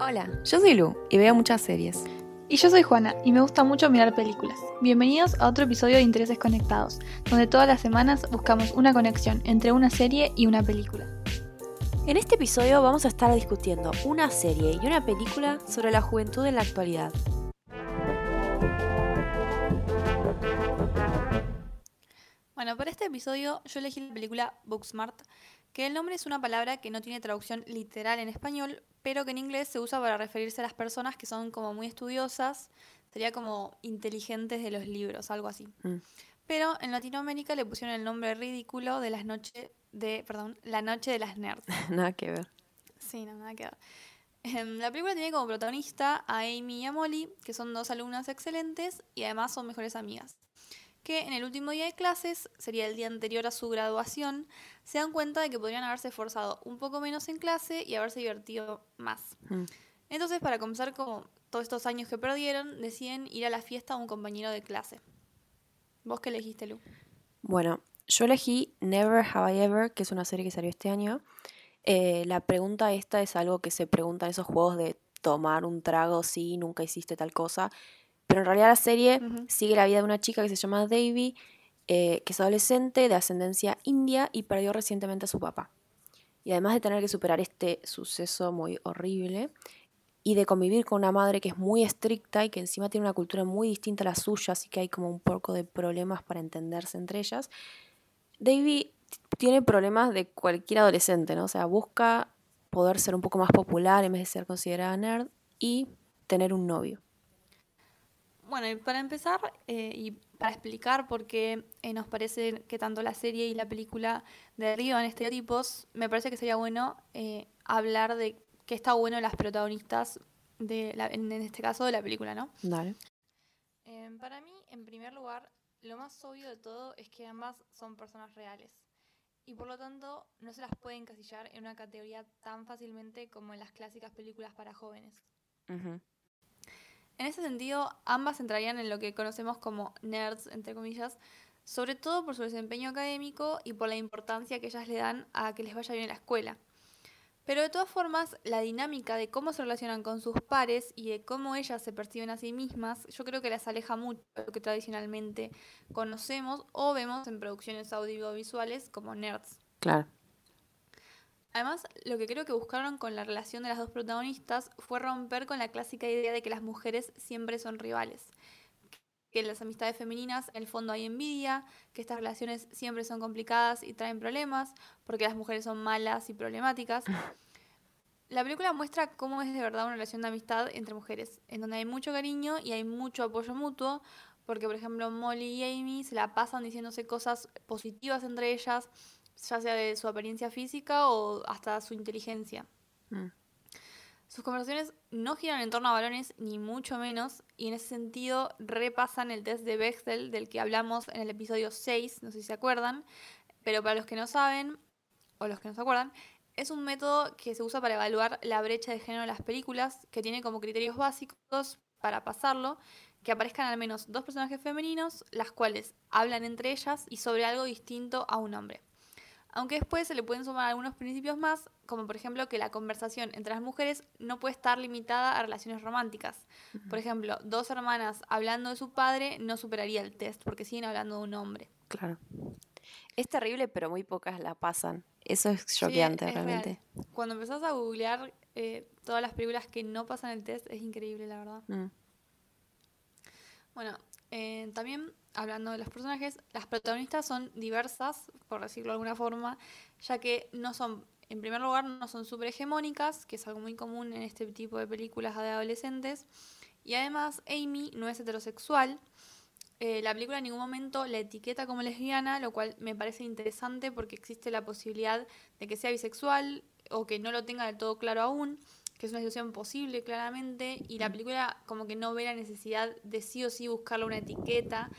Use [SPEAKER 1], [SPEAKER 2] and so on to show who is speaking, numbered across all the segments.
[SPEAKER 1] Hola, yo soy Lu y veo muchas series.
[SPEAKER 2] Y yo soy Juana y me gusta mucho mirar películas. Bienvenidos a otro episodio de Intereses Conectados, donde todas las semanas buscamos una conexión entre una serie y una película.
[SPEAKER 1] En este episodio vamos a estar discutiendo una serie y una película sobre la juventud en la actualidad.
[SPEAKER 2] Bueno, para este episodio yo elegí la película Booksmart, que el nombre es una palabra que no tiene traducción literal en español, pero que en inglés se usa para referirse a las personas que son como muy estudiosas, sería como inteligentes de los libros, algo así.
[SPEAKER 1] Mm.
[SPEAKER 2] Pero en Latinoamérica le pusieron el nombre ridículo de las noches de, perdón, la noche de las nerds.
[SPEAKER 1] Nada que ver.
[SPEAKER 2] Sí, no, nada que ver. Em, La película tiene como protagonista a Amy y a Molly, que son dos alumnas excelentes y además son mejores amigas. Que en el último día de clases, sería el día anterior a su graduación, se dan cuenta de que podrían haberse esforzado un poco menos en clase y haberse divertido más.
[SPEAKER 1] Mm.
[SPEAKER 2] Entonces, para compensar como todos estos años que perdieron, deciden ir a la fiesta a un compañero de clase. ¿Vos qué elegiste, Lu?
[SPEAKER 1] Bueno, yo elegí Never Have I Ever, que es una serie que salió este año. Eh, la pregunta esta es algo que se pregunta en esos juegos de tomar un trago, sí, nunca hiciste tal cosa. Pero en realidad la serie sigue la vida de una chica que se llama Davy, eh, que es adolescente, de ascendencia india y perdió recientemente a su papá. Y además de tener que superar este suceso muy horrible y de convivir con una madre que es muy estricta y que encima tiene una cultura muy distinta a la suya, así que hay como un poco de problemas para entenderse entre ellas, Davy tiene problemas de cualquier adolescente, ¿no? O sea, busca poder ser un poco más popular en vez de ser considerada nerd y tener un novio.
[SPEAKER 2] Bueno, y para empezar eh, y para explicar por qué eh, nos parece que tanto la serie y la película derriban estereotipos, me parece que sería bueno eh, hablar de qué está bueno en las protagonistas, de la- en, en este caso de la película, ¿no?
[SPEAKER 1] Dale.
[SPEAKER 2] Eh, para mí, en primer lugar, lo más obvio de todo es que ambas son personas reales. Y por lo tanto, no se las puede encasillar en una categoría tan fácilmente como en las clásicas películas para jóvenes.
[SPEAKER 1] Ujú.
[SPEAKER 2] En ese sentido, ambas entrarían en lo que conocemos como nerds, entre comillas, sobre todo por su desempeño académico y por la importancia que ellas le dan a que les vaya bien en la escuela. Pero de todas formas, la dinámica de cómo se relacionan con sus pares y de cómo ellas se perciben a sí mismas, yo creo que las aleja mucho de lo que tradicionalmente conocemos o vemos en producciones audiovisuales como nerds.
[SPEAKER 1] Claro.
[SPEAKER 2] Además, lo que creo que buscaron con la relación de las dos protagonistas fue romper con la clásica idea de que las mujeres siempre son rivales. Que en las amistades femeninas, en el fondo hay envidia, que estas relaciones siempre son complicadas y traen problemas, porque las mujeres son malas y problemáticas. La película muestra cómo es de verdad una relación de amistad entre mujeres, en donde hay mucho cariño y hay mucho apoyo mutuo, porque por ejemplo Molly y Amy se la pasan diciéndose cosas positivas entre ellas, ya sea de su apariencia física o hasta su inteligencia.
[SPEAKER 1] Mm.
[SPEAKER 2] Sus conversaciones no giran en torno a varones, ni mucho menos, y en ese sentido repasan el test de Bechtel del que hablamos en el episodio 6, no sé si se acuerdan, pero para los que no saben, o los que no se acuerdan, es un método que se usa para evaluar la brecha de género en las películas, que tiene como criterios básicos para pasarlo, que aparezcan al menos dos personajes femeninos, las cuales hablan entre ellas y sobre algo distinto a un hombre. Aunque después se le pueden sumar algunos principios más, como por ejemplo que la conversación entre las mujeres no puede estar limitada a relaciones románticas. Por ejemplo, dos hermanas hablando de su padre no superaría el test porque siguen hablando de un hombre.
[SPEAKER 1] Claro. Es terrible, pero muy pocas la pasan. Eso es
[SPEAKER 2] Sí,
[SPEAKER 1] choqueante,
[SPEAKER 2] real.
[SPEAKER 1] realmente.
[SPEAKER 2] Cuando empezás a googlear eh, todas las películas que no pasan el test, es increíble, la verdad.
[SPEAKER 1] Mm.
[SPEAKER 2] Bueno, eh, también hablando de los personajes, las protagonistas son diversas, por decirlo de alguna forma, ya que no son, en primer lugar, no son súper hegemónicas, que es algo muy común en este tipo de películas de adolescentes, y además Amy no es heterosexual. Eh, la película en ningún momento la etiqueta como lesbiana, lo cual me parece interesante porque existe la posibilidad de que sea bisexual o que no lo tenga del todo claro aún, que es una situación posible claramente, y la película como que no ve la necesidad de sí o sí buscarle una etiqueta,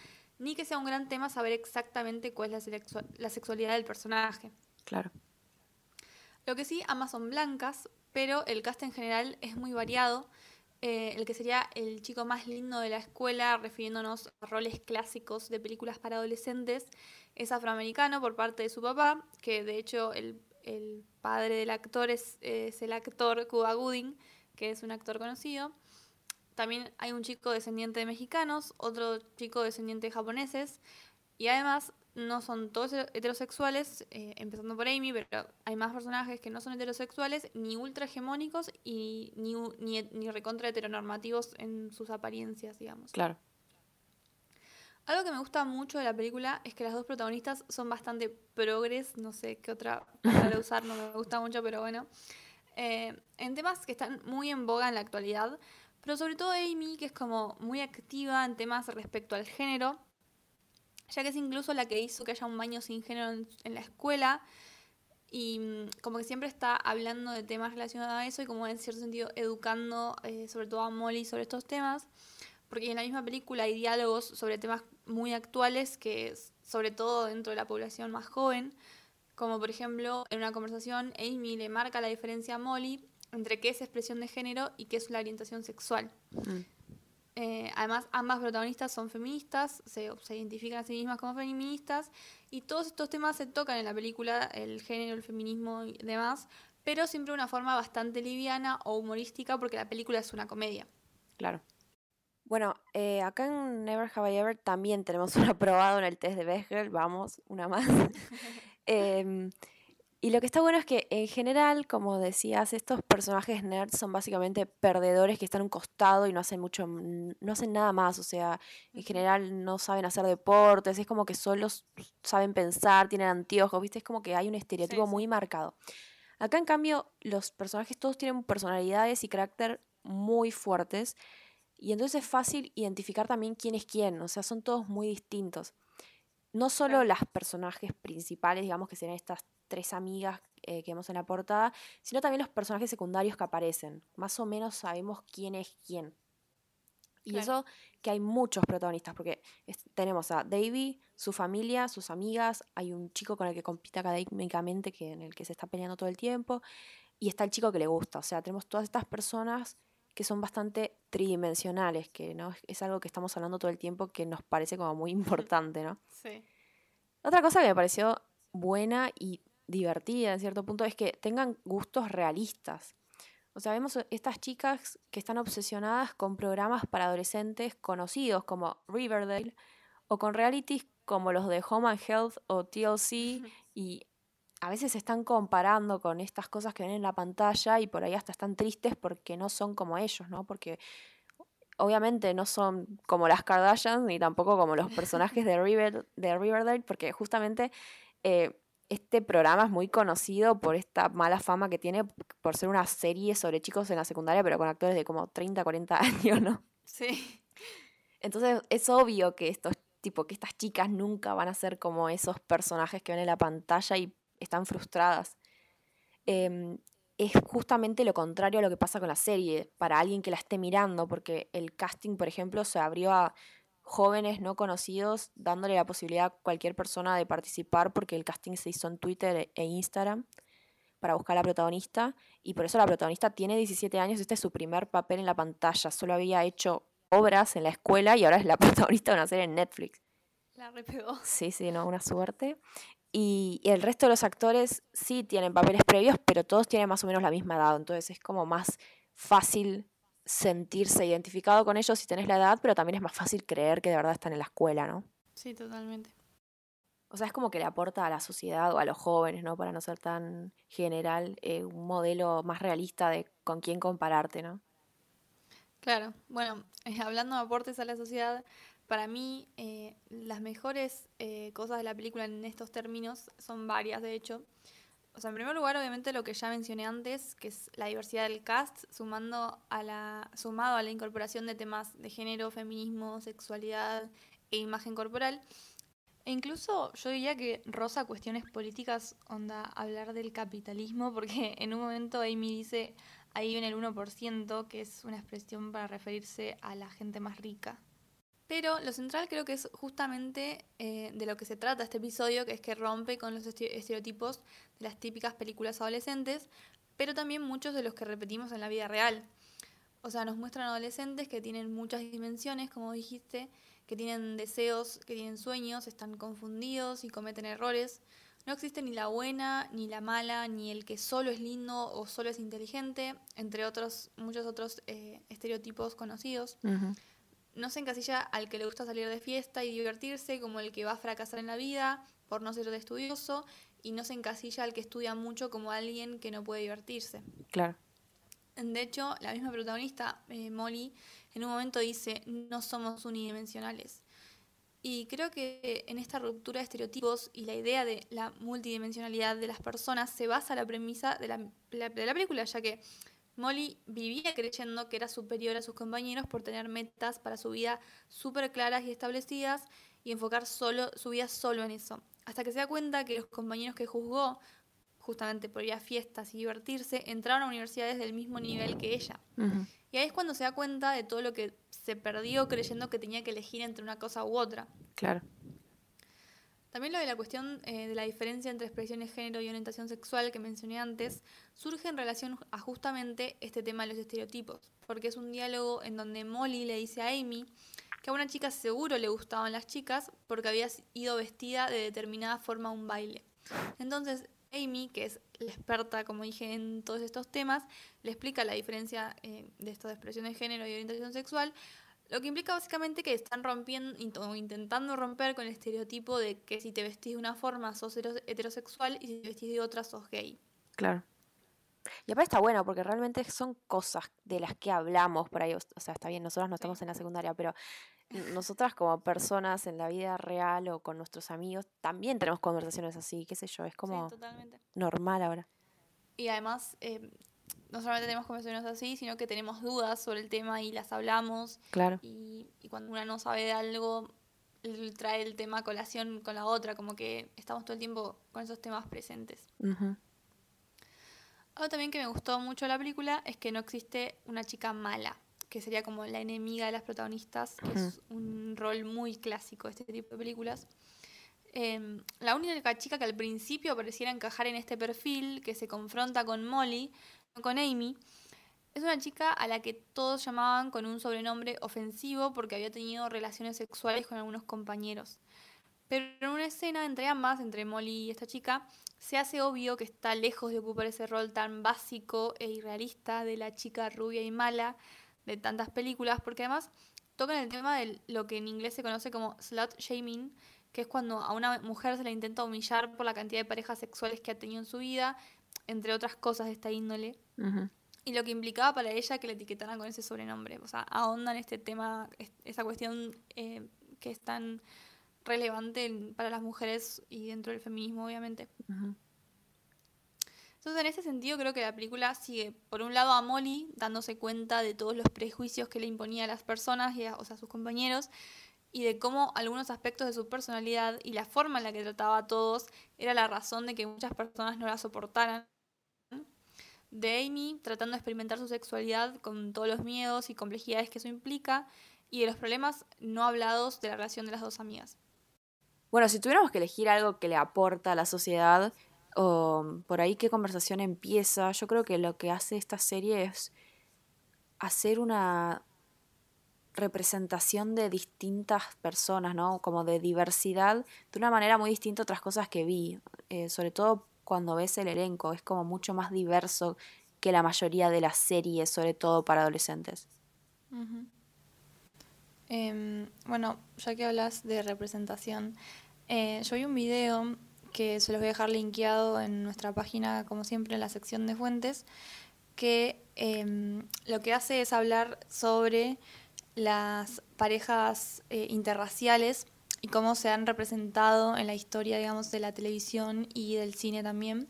[SPEAKER 2] ni que sea un gran tema saber exactamente cuál es la, sexua- la sexualidad del personaje.
[SPEAKER 1] Claro.
[SPEAKER 2] Lo que sí, ambas son blancas, pero el cast en general es muy variado. Eh, el que sería el chico más lindo de la escuela, refiriéndonos a roles clásicos de películas para adolescentes, es afroamericano por parte de su papá, que de hecho el, el padre del actor es, es el actor Cuba Gooding, que es un actor conocido. También hay un chico descendiente de mexicanos, otro chico descendiente de japoneses. Y además no son todos heterosexuales, eh, empezando por Amy, pero hay más personajes que no son heterosexuales, ni ultra hegemónicos y ni, ni, ni recontra heteronormativos en sus apariencias, digamos.
[SPEAKER 1] Claro.
[SPEAKER 2] Algo que me gusta mucho de la película es que las dos protagonistas son bastante progres, no sé qué otra palabra usar, no me gusta mucho, pero bueno. Eh, en temas que están muy en boga en la actualidad, pero sobre todo Amy, que es como muy activa en temas respecto al género, ya que es incluso la que hizo que haya un baño sin género en, la escuela, y mm, como que siempre está hablando de temas relacionados a eso y como en cierto sentido educando eh, sobre todo a Molly sobre estos temas porque en la misma película hay diálogos sobre temas muy actuales que sobre todo dentro de la población más joven, como por ejemplo en una conversación Amy le marca la diferencia a Molly entre qué es expresión de género y qué es la orientación sexual. Mm. Eh, además, ambas protagonistas son feministas, se, se, identifican a sí mismas como feministas, y todos estos temas se tocan en la película, el género, el feminismo y demás, pero siempre de una forma bastante liviana o humorística, porque la película es una comedia.
[SPEAKER 1] Claro. Bueno, eh, acá en Never Have I Ever también tenemos un aprobado en el test de Bechdel, vamos, una más. Em, y lo que está bueno es que en general, como decías, estos personajes nerds son básicamente perdedores que están a un costado y no hacen mucho, no hacen nada más, o sea, en general no saben hacer deportes, es como que solo saben pensar, tienen anteojos, ¿viste? Es como que hay un estereotipo muy marcado. Acá en cambio, los personajes todos tienen personalidades y carácter muy fuertes y entonces es fácil identificar también quién es quién, o sea, son todos muy distintos. No solo las personajes principales, digamos que serían estas tres amigas eh, que vemos en la portada, sino también los personajes secundarios que aparecen. Más o menos sabemos quién es quién. Y eso que hay muchos protagonistas, porque tenemos a Davy, su familia, sus amigas, hay un chico con el que compite académicamente, que, en el que se está peleando todo el tiempo, y está el chico que le gusta. O sea, tenemos todas estas personas que son bastante tridimensionales, que ¿no? es algo que estamos hablando todo el tiempo que nos parece como muy importante, ¿no?
[SPEAKER 2] Sí.
[SPEAKER 1] Otra cosa que me pareció buena y divertida en cierto punto es que tengan gustos realistas. O sea, vemos estas chicas que están obsesionadas con programas para adolescentes conocidos como Riverdale o con realities como los de Home and Health o TLC y a veces se están comparando con estas cosas que ven en la pantalla y por ahí hasta están tristes porque no son como ellos, ¿no? Porque obviamente no son como las Kardashians ni tampoco como los personajes de, River, de Riverdale, porque justamente eh, este programa es muy conocido por esta mala fama que tiene por ser una serie sobre chicos en la secundaria, pero con actores de como 30, 40 años, ¿no?
[SPEAKER 2] Sí.
[SPEAKER 1] Entonces es obvio que estos tipo que estas chicas nunca van a ser como esos personajes que ven en la pantalla y están frustradas. Em, es justamente lo contrario a lo que pasa con la serie, para alguien que la esté mirando, porque el casting, por ejemplo, se abrió a jóvenes no conocidos, dándole la posibilidad a cualquier persona de participar, porque el casting se hizo en Twitter e Instagram para buscar a la protagonista, y por eso la protagonista tiene 17 años, este es su primer papel en la pantalla, solo había hecho obras en la escuela y ahora es la protagonista de una serie en Netflix.
[SPEAKER 2] La repegó.
[SPEAKER 1] Sí, sí, no, una suerte. Y, el resto de los actores sí tienen papeles previos, pero todos tienen más o menos la misma edad. Entonces es como más fácil sentirse identificado con ellos si tenés la edad, pero también es más fácil creer que de verdad están en la escuela, ¿no?
[SPEAKER 2] Sí, totalmente.
[SPEAKER 1] O sea, es como que le aporta a la sociedad o a los jóvenes, ¿no? Para no ser tan general, eh, un modelo más realista de con quién compararte, ¿no?
[SPEAKER 2] Claro, bueno, hablando de aportes a la sociedad, para mí, eh, las mejores eh, cosas de la película en estos términos son varias, de hecho. O sea, en primer lugar, obviamente lo que ya mencioné antes, que es la diversidad del cast, sumando a la, sumado a la incorporación de temas de género, feminismo, sexualidad e imagen corporal. E incluso yo diría que rosa cuestiones políticas, onda, hablar del capitalismo, porque en un momento Amy dice ahí en el 1%, que es una expresión para referirse a la gente más rica. Pero lo central creo que es justamente eh, de lo que se trata este episodio, que es que rompe con los estereotipos de las típicas películas adolescentes, pero también muchos de los que repetimos en la vida real. O sea, nos muestran adolescentes que tienen muchas dimensiones, como dijiste, que tienen deseos, que tienen sueños, están confundidos y cometen errores. No existe ni la buena, ni la mala, ni el que solo es lindo o solo es inteligente, entre otros, muchos otros eh, estereotipos conocidos. No se encasilla al que le gusta salir de fiesta y divertirse como el que va a fracasar en la vida por no ser de estudioso, y no se encasilla al que estudia mucho como alguien que no puede divertirse.
[SPEAKER 1] Claro.
[SPEAKER 2] De hecho, la misma protagonista, eh, Molly, en un momento dice, no somos unidimensionales. Y creo que en esta ruptura de estereotipos y la idea de la multidimensionalidad de las personas se basa la premisa de la, de la película, ya que Molly vivía creyendo que era superior a sus compañeros por tener metas para su vida súper claras y establecidas y enfocar solo, su vida solo en eso. Hasta que se da cuenta que los compañeros que juzgó, justamente por ir a fiestas y divertirse, entraron a universidades del mismo nivel que ella. Y ahí es cuando se da cuenta de todo lo que se perdió creyendo que tenía que elegir entre una cosa u otra.
[SPEAKER 1] Claro.
[SPEAKER 2] También lo de la cuestión eh, de la diferencia entre expresión de género y orientación sexual que mencioné antes surge en relación a justamente este tema de los estereotipos, porque es un diálogo en donde Molly le dice a Amy que a una chica seguro le gustaban las chicas porque había ido vestida de determinada forma a un baile. Entonces Amy, que es la experta, como dije, en todos estos temas, le explica la diferencia eh, de esto de expresión de género y orientación sexual, lo que implica básicamente que están rompiendo o intentando romper con el estereotipo de que si te vestís de una forma sos heterosexual y si te vestís de otra sos gay.
[SPEAKER 1] Claro. Y aparte está bueno porque realmente son cosas de las que hablamos por ahí. O sea, está bien, nosotros no estamos en la secundaria, pero nosotras como personas en la vida real o con nuestros amigos también tenemos conversaciones así, qué sé yo, es como normal ahora.
[SPEAKER 2] Y además, eh, no solamente tenemos conversaciones así, sino que tenemos dudas sobre el tema y las hablamos.
[SPEAKER 1] Claro.
[SPEAKER 2] Y, cuando una no sabe de algo, trae el tema a colación con la otra, como que estamos todo el tiempo con esos temas presentes. Algo también que me gustó mucho de la película es que no existe una chica mala, que sería como la enemiga de las protagonistas, que es un rol muy clásico de este tipo de películas. Em, la única chica que al principio pareciera encajar en este perfil, que se confronta con Molly, con Amy, es una chica a la que todos llamaban con un sobrenombre ofensivo porque había tenido relaciones sexuales con algunos compañeros. Pero en una escena entre ambas, entre Molly y esta chica, se hace obvio que está lejos de ocupar ese rol tan básico e irrealista de la chica rubia y mala de tantas películas, porque además tocan el tema de lo que en inglés se conoce como slut shaming, que es cuando a una mujer se la intenta humillar por la cantidad de parejas sexuales que ha tenido en su vida entre otras cosas de esta índole. Y lo que implicaba para ella que la etiquetaran con ese sobrenombre. O sea, ahondan este tema, esa cuestión eh, que es tan relevante para las mujeres y dentro del feminismo, obviamente. Entonces, en ese sentido, creo que la película sigue, por un lado, a Molly dándose cuenta de todos los prejuicios que le imponía a las personas, y a, o sea, a sus compañeros, y de cómo algunos aspectos de su personalidad y la forma en la que trataba a todos era la razón de que muchas personas no la soportaran de Amy tratando de experimentar su sexualidad con todos los miedos y complejidades que eso implica y de los problemas no hablados de la relación de las dos amigas.
[SPEAKER 1] Bueno, si tuviéramos que elegir algo que le aporta a la sociedad, o por ahí qué conversación empieza, yo creo que lo que hace esta serie es hacer una representación de distintas personas, ¿no? Como de diversidad, de una manera muy distinta a otras cosas que vi, eh, sobre todo cuando ves el elenco, es como mucho más diverso que la mayoría de las series, sobre todo para adolescentes.
[SPEAKER 2] Em, bueno, ya que hablas de representación, eh, yo vi un video que se los voy a dejar linkeado en nuestra página, como siempre, en la sección de fuentes, que em, lo que hace es hablar sobre las parejas eh, interraciales y cómo se han representado en la historia, digamos, de la televisión y del cine también.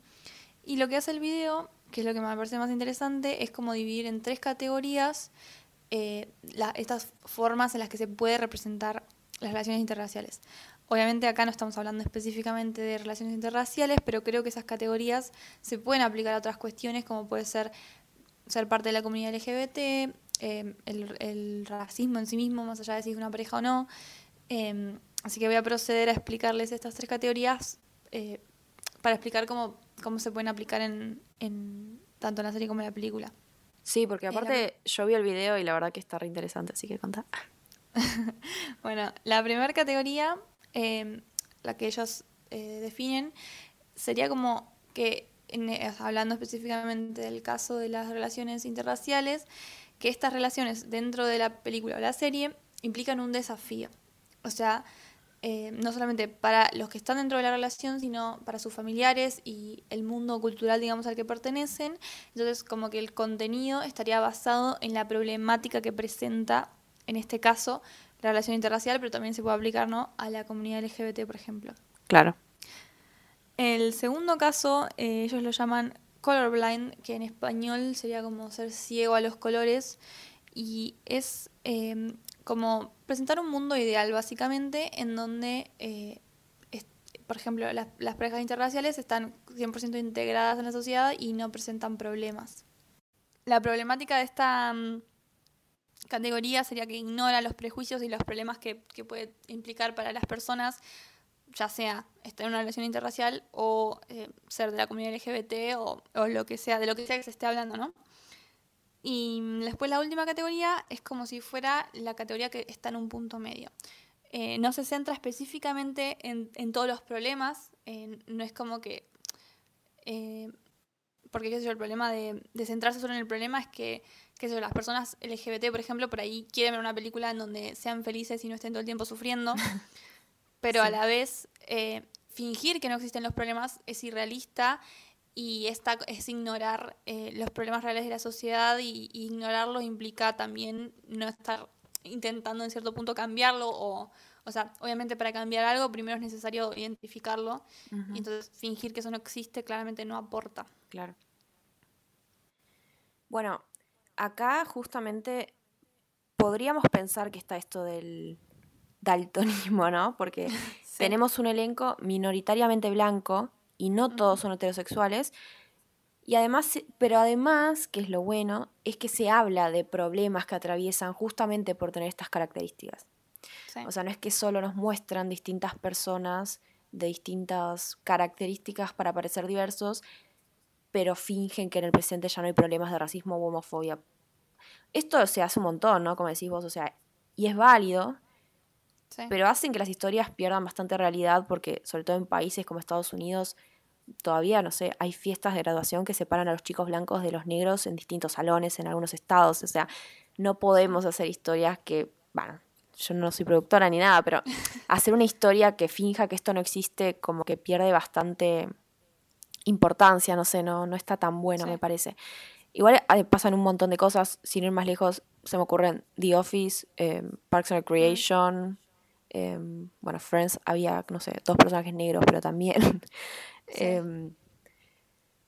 [SPEAKER 2] Y lo que hace el video, que es lo que me parece más interesante, es como dividir en tres categorías eh, estas formas en las que se puede representar las relaciones interraciales. Obviamente acá no estamos hablando específicamente de relaciones interraciales, pero creo que esas categorías se pueden aplicar a otras cuestiones como puede ser ser parte de la comunidad LGBT, eh, el, racismo en sí mismo, más allá de si es una pareja o no, eh, Así que voy a proceder a explicarles estas tres categorías eh, para explicar cómo, cómo se pueden aplicar en, en, tanto en la serie como en la película.
[SPEAKER 1] Sí, porque aparte yo vi el video y la verdad que está re interesante, así que contá.
[SPEAKER 2] bueno, la primera categoría, em, la que ellos eh, definen, sería como que, hablando específicamente del caso de las relaciones interraciales, que estas relaciones dentro de la película o la serie implican un desafío. O sea, eh, no solamente para los que están dentro de la relación, sino para sus familiares y el mundo cultural, digamos, al que pertenecen. Entonces, como que el contenido estaría basado en la problemática que presenta, en este caso, la relación interracial, pero también se puede aplicar ¿no? a la comunidad LGBT, por ejemplo.
[SPEAKER 1] Claro.
[SPEAKER 2] El segundo caso, eh, ellos lo llaman colorblind, que en español sería como ser ciego a los colores, y es eh, como presentar un mundo ideal, básicamente, en donde, eh, por ejemplo, las, parejas interraciales están 100% integradas en la sociedad y no presentan problemas. La problemática de esta mm, categoría sería que ignora los prejuicios y los problemas que, puede implicar para las personas, ya sea estar en una relación interracial o eh, ser de la comunidad LGBT o, o lo que sea, de lo que sea que se esté hablando, ¿no? Y después la última categoría es como si fuera la categoría que está en un punto medio. Eh, no se centra específicamente en, todos los problemas, no es como que... Eh, porque qué sé yo, el problema de, centrarse solo en el problema es que, qué sé yo, las personas LGBT, por ejemplo, por ahí quieren ver una película en donde sean felices y no estén todo el tiempo sufriendo, pero a la vez eh, fingir que no existen los problemas es irrealista y esta es ignorar eh, los problemas reales de la sociedad y, ignorarlos implica también no estar intentando en cierto punto cambiarlo o, o sea, obviamente para cambiar algo primero es necesario identificarlo y entonces fingir que eso no existe claramente no aporta.
[SPEAKER 1] Claro. Bueno, acá justamente podríamos pensar que está esto del daltonismo, ¿no? Porque tenemos un elenco minoritariamente blanco y no todos son heterosexuales. Y además, pero además, que es lo bueno, es que se habla de problemas que atraviesan justamente por tener estas características. O sea, no es que solo nos muestran distintas personas de distintas características para parecer diversos, pero fingen que en el presente ya no hay problemas de racismo o homofobia. Esto se hace un montón, ¿no? Como decís vos, o sea, y es válido, pero hacen que las historias pierdan bastante realidad porque, sobre todo en países como Estados Unidos, todavía, no sé, hay fiestas de graduación que separan a los chicos blancos de los negros en distintos salones, en algunos estados. O sea, no podemos hacer historias que, bueno, yo no soy productora ni nada, pero hacer una historia que finja que esto no existe como que pierde bastante importancia, no sé, no, no está tan bueno, me parece. Igual eh, pasan un montón de cosas, sin ir más lejos, se me ocurren The Office, eh, Parks and Recreation, Em, bueno, Friends había, no sé, dos personajes negros, pero también. Em,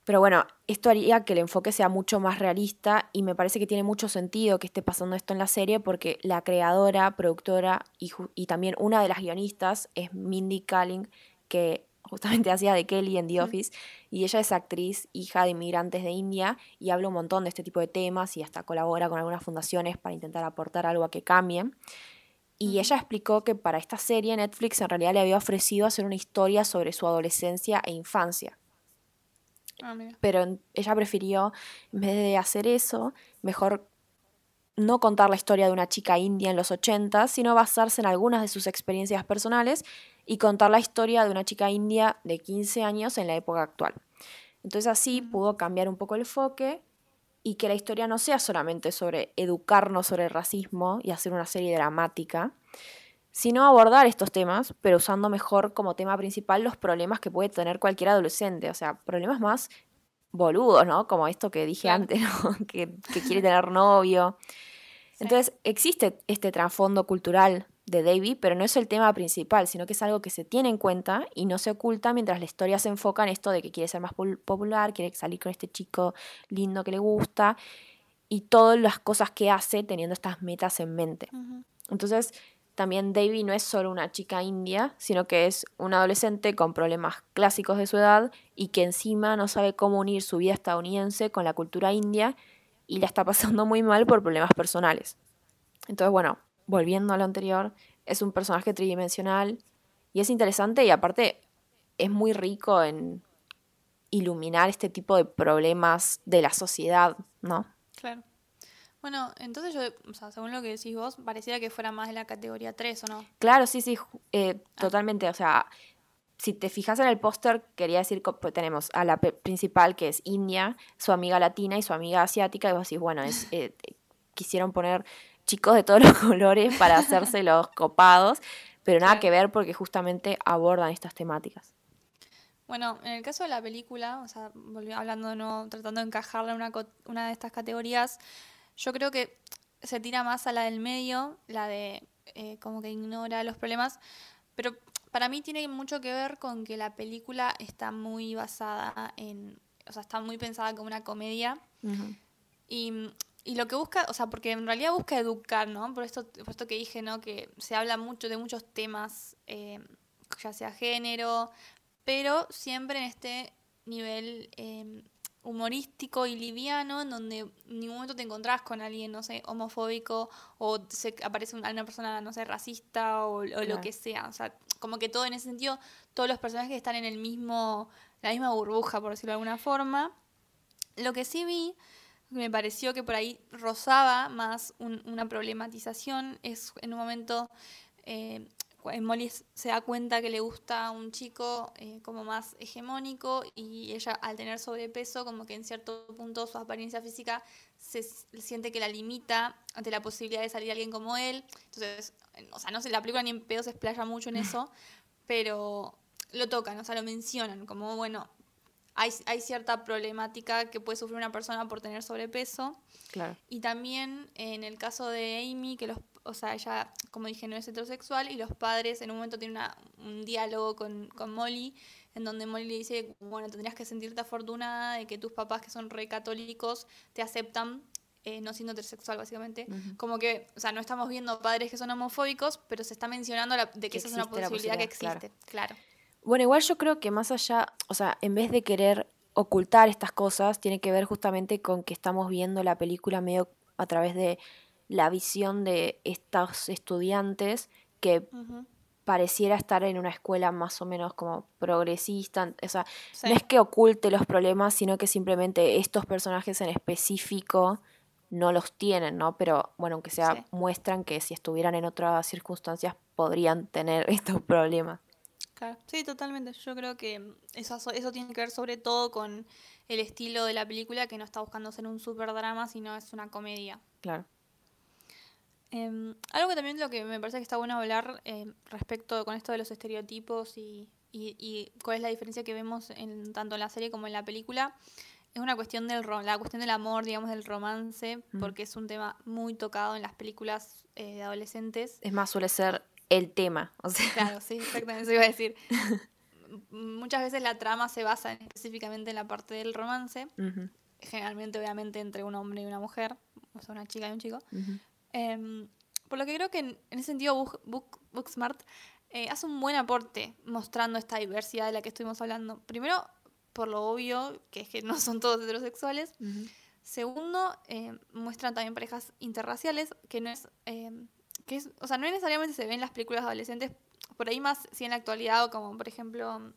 [SPEAKER 1] pero bueno, esto haría que el enfoque sea mucho más realista y me parece que tiene mucho sentido que esté pasando esto en la serie porque la creadora, productora y, y también una de las guionistas es Mindy Kaling, que justamente hacía de Kelly en The Office, y ella es actriz, hija de inmigrantes de India, y habla un montón de este tipo de temas y hasta colabora con algunas fundaciones para intentar aportar algo a que cambien. Y ella explicó que para esta serie Netflix en realidad le había ofrecido hacer una historia sobre su adolescencia e infancia. Ah, Pero ella prefirió, en vez de hacer eso, mejor no contar la historia de una chica india en los 80, sino basarse en algunas de sus experiencias personales y contar la historia de una chica india de 15 años en la época actual. Entonces así pudo cambiar un poco el enfoque y que la historia no sea solamente sobre educarnos sobre el racismo y hacer una serie dramática, sino abordar estos temas, pero usando mejor como tema principal los problemas que puede tener cualquier adolescente, o sea, problemas más boludos, ¿no? Como esto que dije antes, ¿no? que, que quiere tener novio. Entonces, existe este trasfondo cultural de David, pero no es el tema principal, sino que es algo que se tiene en cuenta y no se oculta mientras la historia se enfoca en esto de que quiere ser más popular, quiere salir con este chico lindo que le gusta y todas las cosas que hace teniendo estas metas en mente. Entonces, también David no es solo una chica india, sino que es un adolescente con problemas clásicos de su edad y que encima no sabe cómo unir su vida estadounidense con la cultura india y la está pasando muy mal por problemas personales. Entonces, bueno, volviendo a lo anterior, es un personaje tridimensional y es interesante y aparte es muy rico en iluminar este tipo de problemas de la sociedad, ¿no?
[SPEAKER 2] Claro. Bueno, entonces yo, o sea, según lo que decís vos, pareciera que fuera más de la categoría 3, ¿o no?
[SPEAKER 1] Claro, sí, sí, eh, ah. totalmente. O sea, si te fijas en el póster, quería decir que pues, tenemos a la principal que es India, su amiga latina y su amiga asiática, y vos decís, bueno, es, eh, quisieron poner chicos de todos los colores para hacerse los copados, pero nada que ver porque justamente abordan estas temáticas.
[SPEAKER 2] Bueno, en el caso de la película, o sea, hablando no, tratando de encajarla en una, una de estas categorías, yo creo que se tira más a la del medio, la de eh, como que ignora los problemas, pero para mí tiene mucho que ver con que la película está muy basada en, o sea, está muy pensada como una comedia. y, y, lo que busca, o sea, porque en realidad busca educar, ¿no? Por esto, por esto que dije, ¿no? Que se habla mucho de muchos temas, eh, ya sea género, pero siempre en este nivel eh, humorístico y liviano, en donde en ningún momento te encontrás con alguien, no sé, homofóbico o se aparece una persona, no sé, racista o, lo que sea. O sea, como que todo en ese sentido, todos los personajes están en el mismo, la misma burbuja, por decirlo de alguna forma. Lo que sí vi, me pareció que por ahí rozaba más una problematización, es en un momento eh, Molly se da cuenta que le gusta a un chico eh, como más hegemónico y ella al tener sobrepeso como que en cierto punto su apariencia física se siente que la limita ante la posibilidad de salir alguien como él. Entonces, o sea, no sé, la película ni en pedo se explaya mucho en eso, pero lo tocan, o sea, lo mencionan como, bueno, hay, hay, cierta problemática que puede sufrir una persona por tener sobrepeso.
[SPEAKER 1] Claro.
[SPEAKER 2] Y también en el caso de Amy, que los o sea, ella, como dije, no es heterosexual y los padres en un momento tienen un diálogo con, Molly en donde Molly le dice, bueno, tendrías que sentirte afortunada de que tus papás, que son re católicos, te aceptan, eh, no siendo heterosexual, básicamente. Como que, o sea, no estamos viendo padres que son homofóbicos, pero se está mencionando de que, esa es una posibilidad, que existe, claro.
[SPEAKER 1] Bueno, igual yo creo que más allá, o sea, en vez de querer ocultar estas cosas, tiene que ver justamente con que estamos viendo la película medio a través de la visión de estos estudiantes que pareciera estar en una escuela más o menos como progresista. O sea, no es que oculte los problemas, sino que simplemente estos personajes en específico no los tienen, ¿no? Pero bueno, aunque sea, muestran que si estuvieran en otras circunstancias podrían tener estos problemas.
[SPEAKER 2] Claro, sí, totalmente. Yo creo que eso, eso tiene que ver sobre todo con el estilo de la película, que no está buscando ser un super drama, sino es una comedia.
[SPEAKER 1] Claro.
[SPEAKER 2] Em, algo que también lo que me parece que está bueno hablar eh, respecto con esto de los estereotipos y, y, cuál es la diferencia que vemos en tanto en la serie como en la película es una cuestión del la cuestión del amor, digamos, del romance, porque es un tema muy tocado en las películas eh, de adolescentes.
[SPEAKER 1] Es más, suele ser el tema. O sea.
[SPEAKER 2] Claro, sí, exactamente eso iba a decir. Muchas veces la trama se basa específicamente en la parte del romance, generalmente obviamente entre un hombre y una mujer, o sea, una chica y un chico. Em, por lo que creo que en, ese sentido Book, Book, Booksmart eh, hace un buen aporte mostrando esta diversidad de la que estuvimos hablando. Primero, por lo obvio, que es que no son todos heterosexuales. Segundo, eh, muestran también parejas interraciales, que no es, em, que es, o sea, no necesariamente se ven en las películas adolescentes, por ahí más si en la actualidad, como por ejemplo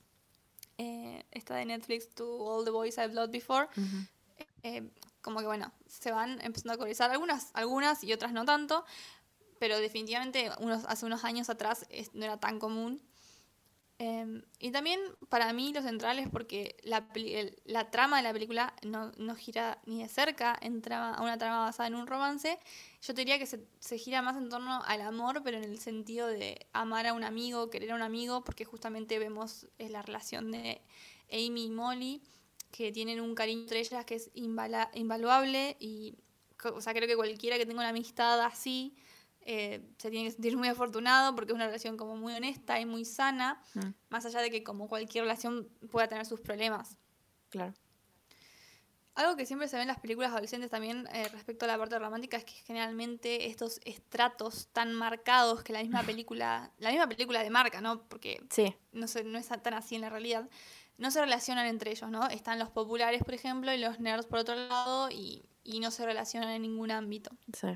[SPEAKER 2] eh, esta de Netflix, To All the Boys I've Loved Before, como que bueno, se van empezando a actualizar algunas, algunas y otras no tanto, pero definitivamente unos, hace unos años atrás no era tan común. Em, y también para mí lo central es porque la, la trama de la película no, no, gira ni de cerca en a una trama basada en un romance. Yo te diría que se, se, gira más en torno al amor, pero en el sentido de amar a un amigo, querer a un amigo, porque justamente vemos la relación de Amy y Molly que tienen un cariño entre ellas que es invaluable y, o sea, creo que cualquiera que tenga una amistad así eh, se tiene que sentir muy afortunado porque es una relación como muy honesta y muy sana, mm. más allá de que como cualquier relación pueda tener sus problemas.
[SPEAKER 1] Claro.
[SPEAKER 2] Algo que siempre se ve en las películas adolescentes también eh, respecto a la parte romántica es que generalmente estos estratos tan marcados que la misma película, la misma película de marca, ¿no? Porque
[SPEAKER 1] sí.
[SPEAKER 2] no, se, no es tan así en la realidad no se relacionan entre ellos, ¿no? Están los populares, por ejemplo, y los nerds por otro lado, y, no se relacionan en ningún ámbito.
[SPEAKER 1] Sí.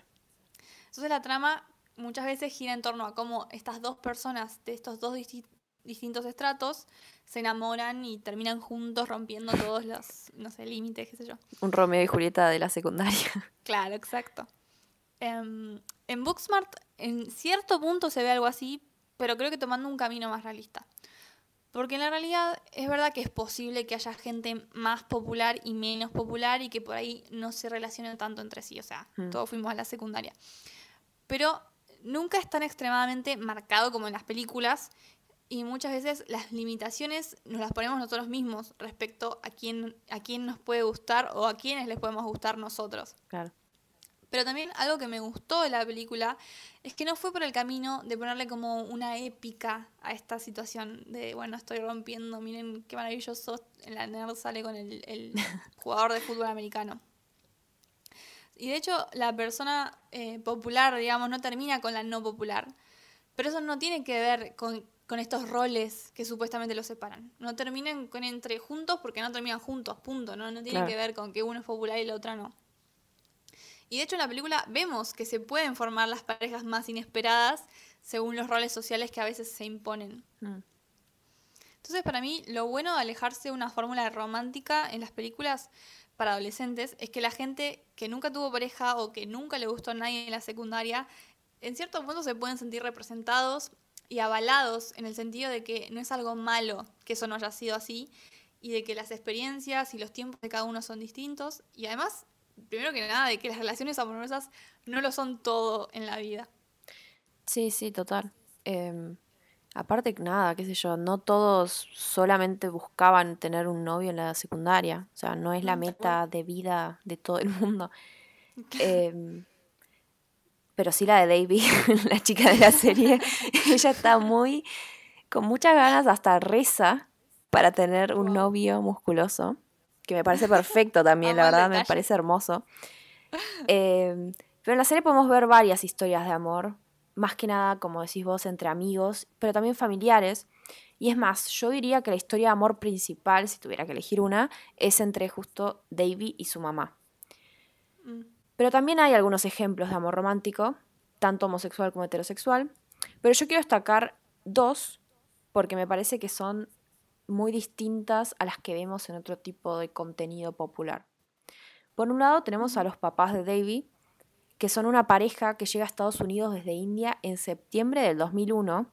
[SPEAKER 2] Entonces la trama muchas veces gira en torno a cómo estas dos personas de estos dos distintos estratos se enamoran y terminan juntos rompiendo todos los, no sé, límites, qué sé yo.
[SPEAKER 1] Un Romeo y Julieta de la secundaria.
[SPEAKER 2] Claro, exacto. Em, en Booksmart, en cierto punto se ve algo así, pero creo que tomando un camino más realista. Porque en la realidad es verdad que es posible que haya gente más popular y menos popular y que por ahí no se relacionen tanto entre sí. O sea,
[SPEAKER 1] Mm.
[SPEAKER 2] todos fuimos a la secundaria. Pero nunca es tan extremadamente marcado como en las películas. Y muchas veces las limitaciones nos las ponemos nosotros mismos respecto a quién, a quién nos puede gustar o a quiénes les podemos gustar nosotros.
[SPEAKER 1] Claro.
[SPEAKER 2] Pero también algo que me gustó de la película es que no fue por el camino de ponerle como una épica a esta situación de, bueno, estoy rompiendo, miren qué maravilloso, en la nerd sale con el, el jugador de fútbol americano. Y de hecho, la persona eh, popular, digamos, no termina con la no popular. Pero eso no tiene que ver con, con estos roles que supuestamente los separan. No terminan con entre juntos porque no terminan juntos, punto. No, no tiene
[SPEAKER 1] Claro.
[SPEAKER 2] que ver con que uno es popular y la otra no. Y de hecho en la película vemos que se pueden formar las parejas más inesperadas según los roles sociales que a veces se imponen.
[SPEAKER 1] Mm.
[SPEAKER 2] Entonces para mí lo bueno de alejarse de una fórmula romántica en las películas para adolescentes es que la gente que nunca tuvo pareja o que nunca le gustó a nadie en la secundaria, en cierto punto se pueden sentir representados y avalados en el sentido de que no es algo malo que eso no haya sido así y de que las experiencias y los tiempos de cada uno son distintos y además, primero que nada, de que las relaciones amorosas no lo son todo en la vida.
[SPEAKER 1] Sí, sí, total. Em, aparte, nada, qué sé yo, no todos solamente buscaban tener un novio en la secundaria. O sea, no es la
[SPEAKER 2] Mm,
[SPEAKER 1] meta de vida de todo el mundo. Em, pero sí la de Davy, la chica de la serie, ella está muy, con muchas ganas, hasta reza para tener un novio musculoso, que me parece perfecto también, la verdad me parece hermoso. Em, pero en la serie podemos ver varias historias de amor, más que nada, como decís vos, entre amigos, pero también familiares. Y es más, yo diría que la historia de amor principal, si tuviera que elegir una, es entre justo Davy y su mamá.
[SPEAKER 2] Mm,
[SPEAKER 1] Pero también hay algunos ejemplos de amor romántico, tanto homosexual como heterosexual. Pero yo quiero destacar dos, porque me parece que son muy distintas a las que vemos en otro tipo de contenido popular. Por un lado tenemos a los papás de Davy, que son una pareja que llega a Estados Unidos desde India en septiembre del 2001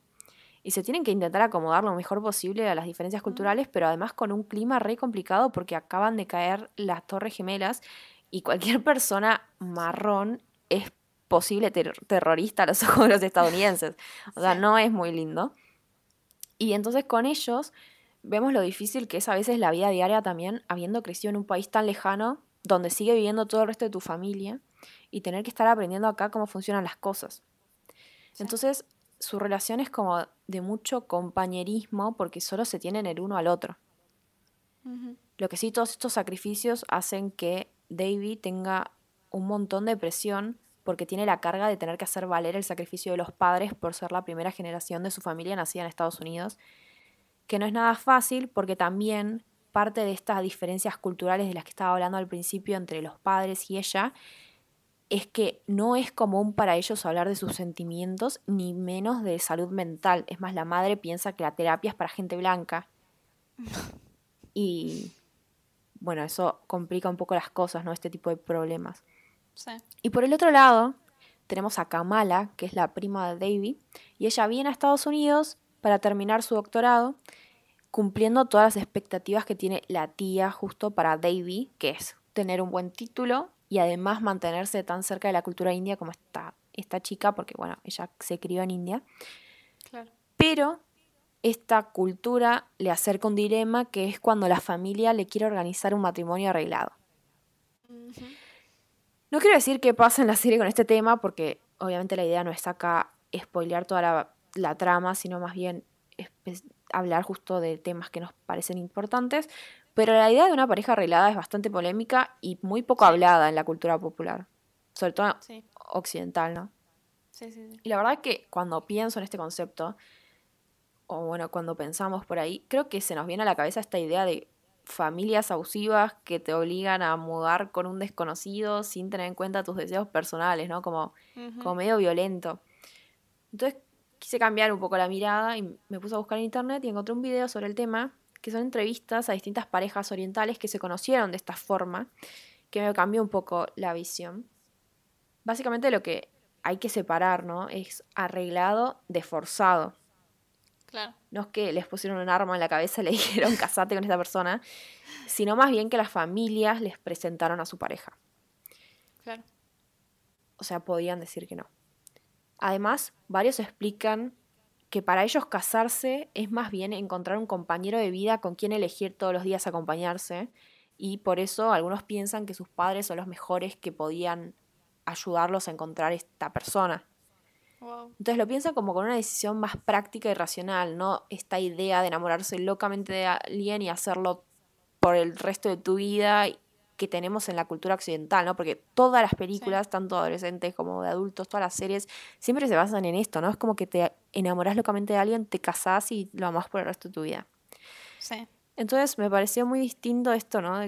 [SPEAKER 1] y se tienen que intentar acomodar lo mejor posible a las diferencias culturales, pero además con un clima re complicado porque acaban de caer las Torres Gemelas y cualquier persona marrón es posible ter- terrorista a los ojos de los estadounidenses. O sea,
[SPEAKER 2] Sí.
[SPEAKER 1] no es muy lindo. Y entonces con ellos vemos lo difícil que es a veces la vida diaria también, habiendo crecido en un país tan lejano, donde sigue viviendo todo el resto de tu familia, y tener que estar aprendiendo acá cómo funcionan las cosas.
[SPEAKER 2] Sí.
[SPEAKER 1] Entonces, su relación es como de mucho compañerismo porque solo se tienen el uno al otro. Lo que sí, todos estos sacrificios hacen que Davy tenga un montón de presión porque tiene la carga de tener que hacer valer el sacrificio de los padres por ser la primera generación de su familia nacida en Estados Unidos, que no es nada fácil porque también parte de estas diferencias culturales de las que estaba hablando al principio entre los padres y ella es que no es común para ellos hablar de sus sentimientos ni menos de salud mental. Es más, la madre piensa que la terapia es para gente blanca. Y bueno, eso complica un poco las cosas, ¿no? Este tipo de problemas.
[SPEAKER 2] Sí.
[SPEAKER 1] Y por el otro lado, tenemos a Kamala, que es la prima de Davy, y ella viene a Estados Unidos para terminar su doctorado, cumpliendo todas las expectativas que tiene la tía justo para Davy, que es tener un buen título y además mantenerse tan cerca de la cultura india como esta, esta chica, porque bueno, ella se crió en India.
[SPEAKER 2] Claro.
[SPEAKER 1] Pero esta cultura le acerca un dilema que es cuando la familia le quiere organizar un matrimonio arreglado. No quiero decir qué pasa en la serie con este tema, porque obviamente la idea no es acá spoilear toda la, la trama, sino más bien hablar justo de temas que nos parecen importantes. Pero la idea de una pareja arreglada es bastante polémica y muy poco hablada en la cultura popular, sobre todo
[SPEAKER 2] Sí,
[SPEAKER 1] occidental, ¿no?
[SPEAKER 2] sí, sí. sí.
[SPEAKER 1] Y la verdad que cuando pienso en este concepto, o bueno, cuando pensamos por ahí, creo que se nos viene a la cabeza esta idea de familias abusivas que te obligan a mudar con un desconocido sin tener en cuenta tus deseos personales, ¿no? Como, como medio violento. Entonces quise cambiar un poco la mirada y me puse a buscar en internet y encontré un video sobre el tema, que son entrevistas a distintas parejas orientales que se conocieron de esta forma, que me cambió un poco la visión. Básicamente lo que hay que separar, ¿no? Es arreglado de forzado.
[SPEAKER 2] Claro.
[SPEAKER 1] No es que les pusieron un arma en la cabeza y le dijeron casate con esta persona, sino más bien que las familias les presentaron a su pareja.
[SPEAKER 2] Claro.
[SPEAKER 1] O sea, podían decir que no. Además, varios explican que para ellos casarse es más bien encontrar un compañero de vida con quien elegir todos los días acompañarse y por eso algunos piensan que sus padres son los mejores que podían ayudarlos a encontrar esta persona. Entonces lo piensan como con una decisión más práctica y racional, no esta idea de enamorarse locamente de alguien y hacerlo por el resto de tu vida que tenemos en la cultura occidental, ¿no? Porque todas las películas, tanto adolescentes como de adultos, todas las series, siempre se basan en esto, ¿no? Es como que te enamoras locamente de alguien, te casás y lo amás por el resto de tu vida.
[SPEAKER 2] Sí.
[SPEAKER 1] Entonces me pareció muy distinto esto, ¿no?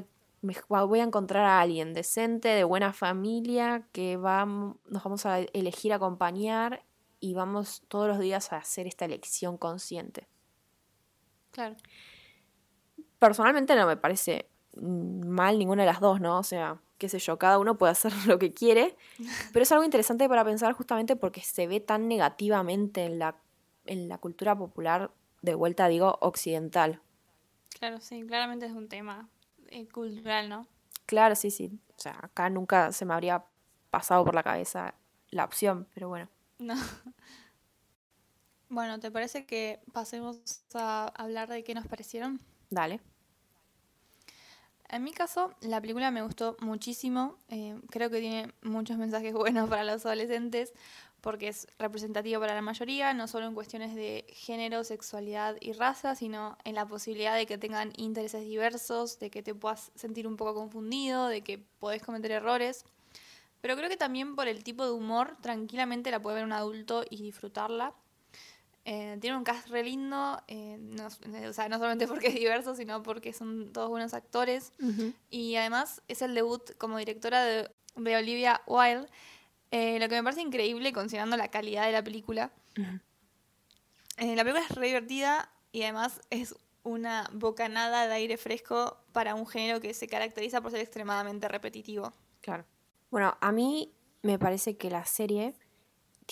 [SPEAKER 1] me, voy a encontrar a alguien decente, de buena familia, que va, nos vamos a elegir acompañar y vamos todos los días a hacer esta elección consciente.
[SPEAKER 2] Claro.
[SPEAKER 1] Personalmente no me parece mal ninguna de las dos, ¿no? O sea, qué sé yo, cada uno puede hacer lo que quiere, pero es algo interesante para pensar justamente porque se ve tan negativamente en la, en la cultura popular, de vuelta digo, occidental.
[SPEAKER 2] Claro, sí, claramente es un tema eh, cultural, ¿no?
[SPEAKER 1] Claro, sí, sí. O sea, acá nunca se me habría pasado por la cabeza la opción, pero bueno.
[SPEAKER 2] No. Bueno, ¿te parece que pasemos a hablar de qué nos parecieron?
[SPEAKER 1] Dale.
[SPEAKER 2] En mi caso, la película me gustó muchísimo. Eh, creo que tiene muchos mensajes buenos para los adolescentes porque es representativo para la mayoría, no solo en cuestiones de género, sexualidad y raza, sino en la posibilidad de que tengan intereses diversos, de que te puedas sentir un poco confundido, de que podés cometer errores. Pero creo que también por el tipo de humor, tranquilamente la puede ver un adulto y disfrutarla. Eh, tiene un cast re lindo, eh, no, o sea, no solamente porque es diverso, sino porque son todos buenos actores. Y además es el debut como directora de, de Olivia Wilde, eh, lo que me parece increíble considerando la calidad de la película. Eh, la película es re divertida y además es una bocanada de aire fresco para un género que se caracteriza por ser extremadamente repetitivo.
[SPEAKER 1] Claro. Bueno, a mí me parece que la serie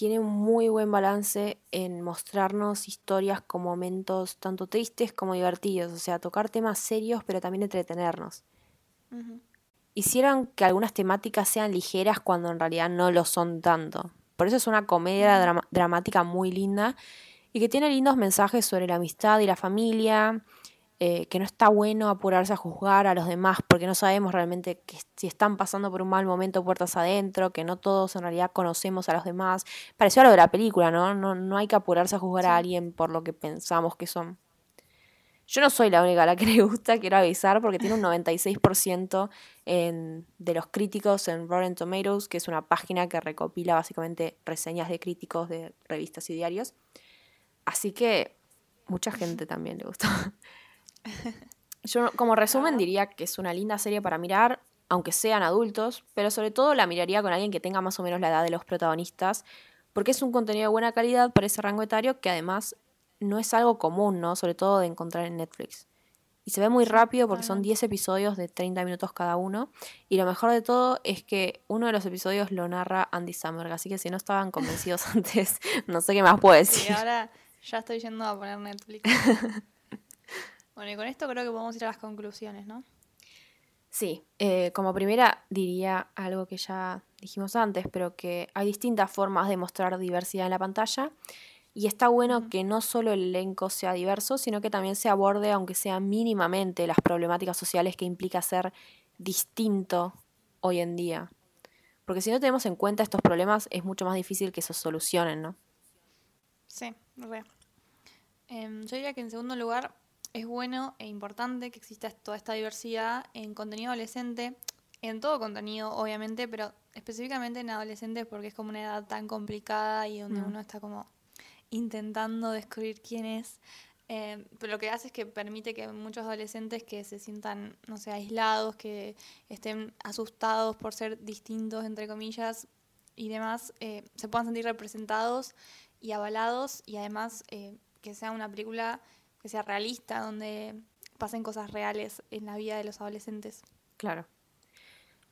[SPEAKER 1] tiene un muy buen balance en mostrarnos historias con momentos tanto tristes como divertidos, o sea, tocar temas serios pero también entretenernos. Hicieron que algunas temáticas sean ligeras cuando en realidad no lo son tanto. Por eso es una comedia dramática muy linda y que tiene lindos mensajes sobre la amistad y la familia, eh, que no está bueno apurarse a juzgar a los demás porque no sabemos realmente que si están pasando por un mal momento puertas adentro, que no todos en realidad conocemos a los demás. Pareció a lo de la película, ¿no? No, no hay que apurarse a juzgar a alguien por lo que pensamos que son. Yo no soy la única a la que le gusta, quiero avisar, porque tiene un 96% en, de los críticos en Rotten Tomatoes, que es una página que recopila básicamente reseñas de críticos de revistas y diarios. Así que mucha gente también le gustó. Yo como resumen diría que es una linda serie para mirar, aunque sean adultos, pero sobre todo la miraría con alguien que tenga más o menos la edad de los protagonistas, porque es un contenido de buena calidad para ese rango etario que además no es algo común, ¿no? Sobre todo de encontrar en Netflix. Y se ve muy rápido porque son 10 episodios de 30 minutos cada uno. Y lo mejor de todo es que uno de los episodios lo narra Andy Samberg. Así que si no estaban convencidos antes, no sé qué más puedo decir.
[SPEAKER 2] Y ahora ya estoy yendo a poner Netflix. bueno, y con esto creo que podemos ir a las conclusiones, ¿no?
[SPEAKER 1] Sí, eh, como primera diría algo que ya dijimos antes, pero que hay distintas formas de mostrar diversidad en la pantalla y está bueno que no solo el elenco sea diverso, sino que también se aborde, aunque sea mínimamente, las problemáticas sociales que implica ser distinto hoy en día. Porque si no tenemos en cuenta estos problemas, es mucho más difícil que se solucionen, ¿no?
[SPEAKER 2] Sí, re. Em, yo diría que en segundo lugar es bueno e importante que exista toda esta diversidad en contenido adolescente, en todo contenido, obviamente, pero específicamente en adolescentes porque es como una edad tan complicada y donde mm. uno está como intentando descubrir quién es. Eh, pero lo que hace es que permite que muchos adolescentes que se sientan, no sé, aislados, que estén asustados por ser distintos, entre comillas, y demás, eh, se puedan sentir representados y avalados y además eh, que sea una película que sea realista, donde pasen cosas reales en la vida de los adolescentes.
[SPEAKER 1] Claro.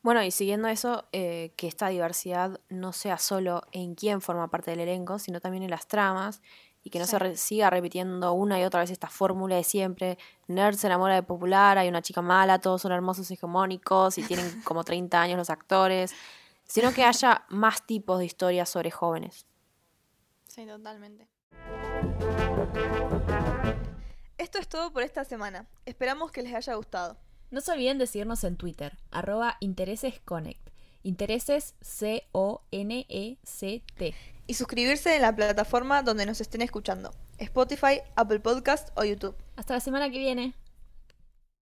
[SPEAKER 1] Bueno, y siguiendo eso, eh, que esta diversidad no sea solo en quién forma parte del elenco, sino también en las tramas y que no
[SPEAKER 3] Sí.
[SPEAKER 1] se re- siga repitiendo una y otra vez esta fórmula de siempre. Nerd se enamora de popular, hay una chica mala, todos son hermosos hegemónicos y tienen como 30 años los actores. Sino que haya más tipos de historias sobre jóvenes.
[SPEAKER 3] Sí, totalmente.
[SPEAKER 2] Esto es todo por esta semana. Esperamos que les haya gustado.
[SPEAKER 4] No se olviden de seguirnos en Twitter, arroba interesesconnect. Intereses C-O-N-E-C-T.
[SPEAKER 2] Y suscribirse en la plataforma donde nos estén escuchando. Spotify, Apple Podcast o YouTube.
[SPEAKER 4] Hasta la semana que viene.